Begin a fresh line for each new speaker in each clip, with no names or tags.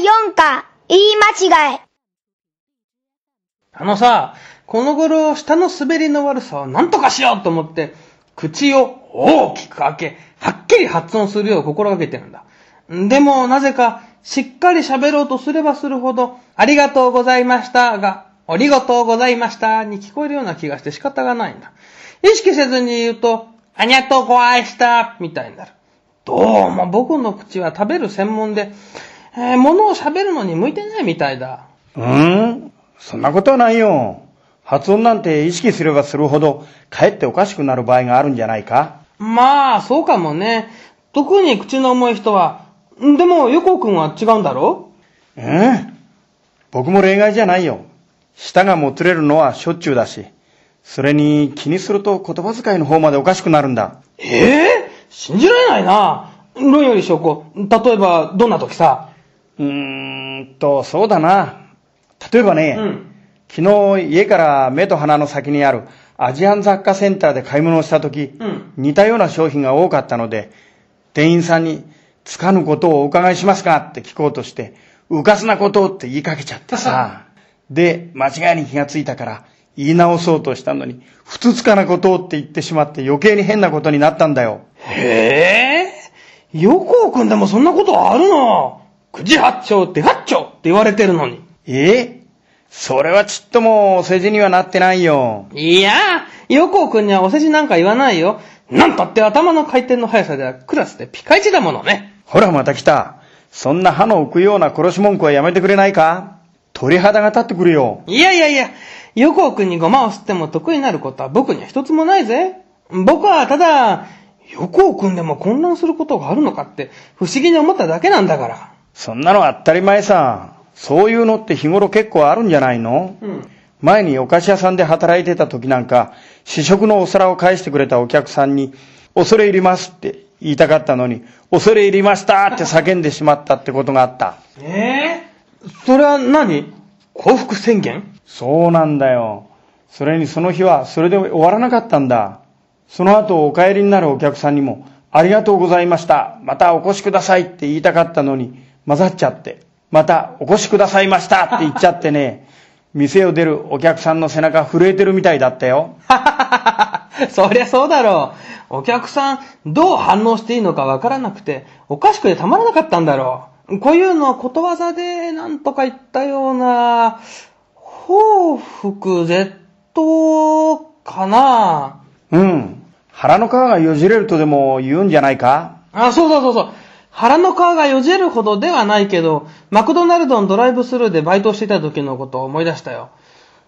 4課、言い間違え。
あのさ、この頃、下の滑りの悪さを何とかしようと思って、口を大きく開け、はっきり発音するよう心がけてるんだ。でも、なぜか、しっかり喋ろうとすればするほど、ありがとうございましたが、ありがとうございましたに聞こえるような気がして仕方がないんだ。意識せずに言うと、ありがとうございましたみたいになる。どうも僕の口は食べる専門で、えー、物を喋るのに向いてないみたいだ。
うーん？そんなことはないよ。発音なんて意識すればするほど、かえっておかしくなる場合があるんじゃないか？
まあ、そうかもね。特に口の重い人は。でも、横尾くんは違うんだろ？
うん？僕も例外じゃないよ。舌がもつれるのはしょっちゅうだし。それに気にすると言葉遣いの方までおかしくなるんだ。
ええ信じられないな。論より証拠。例えば、どんな時さ。
うーんと、そうだな。例えばね、
うん。
昨日家から目と鼻の先にあるアジアン雑貨センターで買い物をした時、
うん
似たような商品が多かったので、店員さんに、つかぬことをお伺いしますか？って聞こうとして、うかつなことって言いかけちゃってさ。で、間違いに気がついたから、言い直そうとしたのに、ふつつかなことって言ってしまって余計に変なことになったんだよ。
へえ。横尾くんでもそんなことあるの九時八丁って八丁って言われてるのに。
え？それはちっともお世辞にはなってないよ。
いやー、横尾くんにはお世辞なんか言わないよ。なんたって頭の回転の速さではクラスでピカイチだものね。
ほらまた来た。そんな歯の浮くような殺し文句はやめてくれないか？鳥肌が立ってくるよ。
いやいやいや、横尾くんにごまを吸っても得意になることは僕には一つもないぜ。僕はただ、横尾くんでも混乱することがあるのかって不思議に思っただけなんだから。
そんなのは当たり前さ。そういうのって日頃結構あるんじゃないの？
うん。
前にお菓子屋さんで働いてた時なんか、試食のお皿を返してくれたお客さんに、恐れ入りますって言いたかったのに、恐れ入りましたって叫んでしまったってことがあった。
ええそれは何？幸福宣言？
そうなんだよ。それにその日はそれで終わらなかったんだ。その後お帰りになるお客さんにも、ありがとうございました。またお越しくださいって言いたかったのに、混ざっちゃって。またお越しくださいましたって言っちゃってね、店を出るお客さんの背中震えてるみたいだったよ。
そりゃそうだろう。お客さん、どう反応していいのかわからなくて、おかしくてたまらなかったんだろう。こういうのはことわざでなんとか言ったような、報復絶倒かな。
うん。腹の皮がよじれるとでも言うんじゃないか？
あ、そうそうそうそう。腹の皮がよじるほどではないけど、マクドナルドのドライブスルーでバイトしていた時のことを思い出したよ。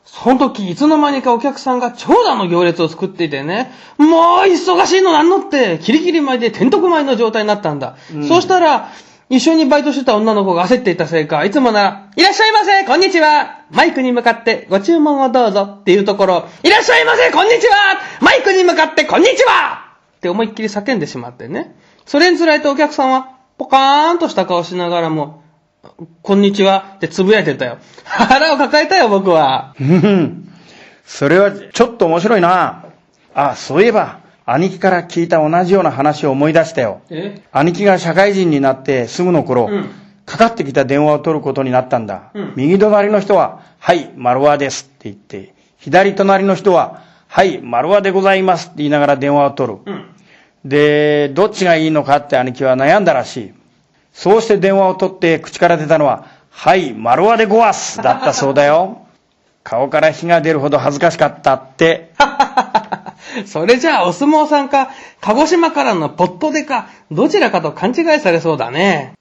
その時、いつの間にかお客さんが長蛇の行列を作っていてね、もう忙しいのなんのって、キリキリ前で天徳前の状態になったんだ。そうしたら、一緒にバイトしてた女の子が焦っていたせいか、いつもなら、いらっしゃいませこんにちはマイクに向かってご注文をどうぞっていうところ、いらっしゃいませこんにちはマイクに向かってこんにちはって思いっきり叫んでしまってね。それにつられたお客さんは、ポカーンとした顔しながらも、こんにちはってつぶやいてたよ。腹を抱えたよ、僕は。
ふん。それはちょっと面白いな。あ、そういえば、兄貴から聞いた同じような話を思い出したよ。
え？
兄貴が社会人になってすぐの頃、
うん
かかってきた電話を取ることになったんだ。
うん
右隣の人は、はい、丸和ですって言って、左隣の人は、はい、丸和でございますって言いながら電話を取る。
うん。
で、どっちがいいのかって兄貴は悩んだらしい。そうして電話を取って口から出たのは、はい、丸和でごわすだったそうだよ。顔から火が出るほど恥ずかしかったって。
それじゃあ、お相撲さんか、鹿児島からのポットでか、どちらかと勘違いされそうだね。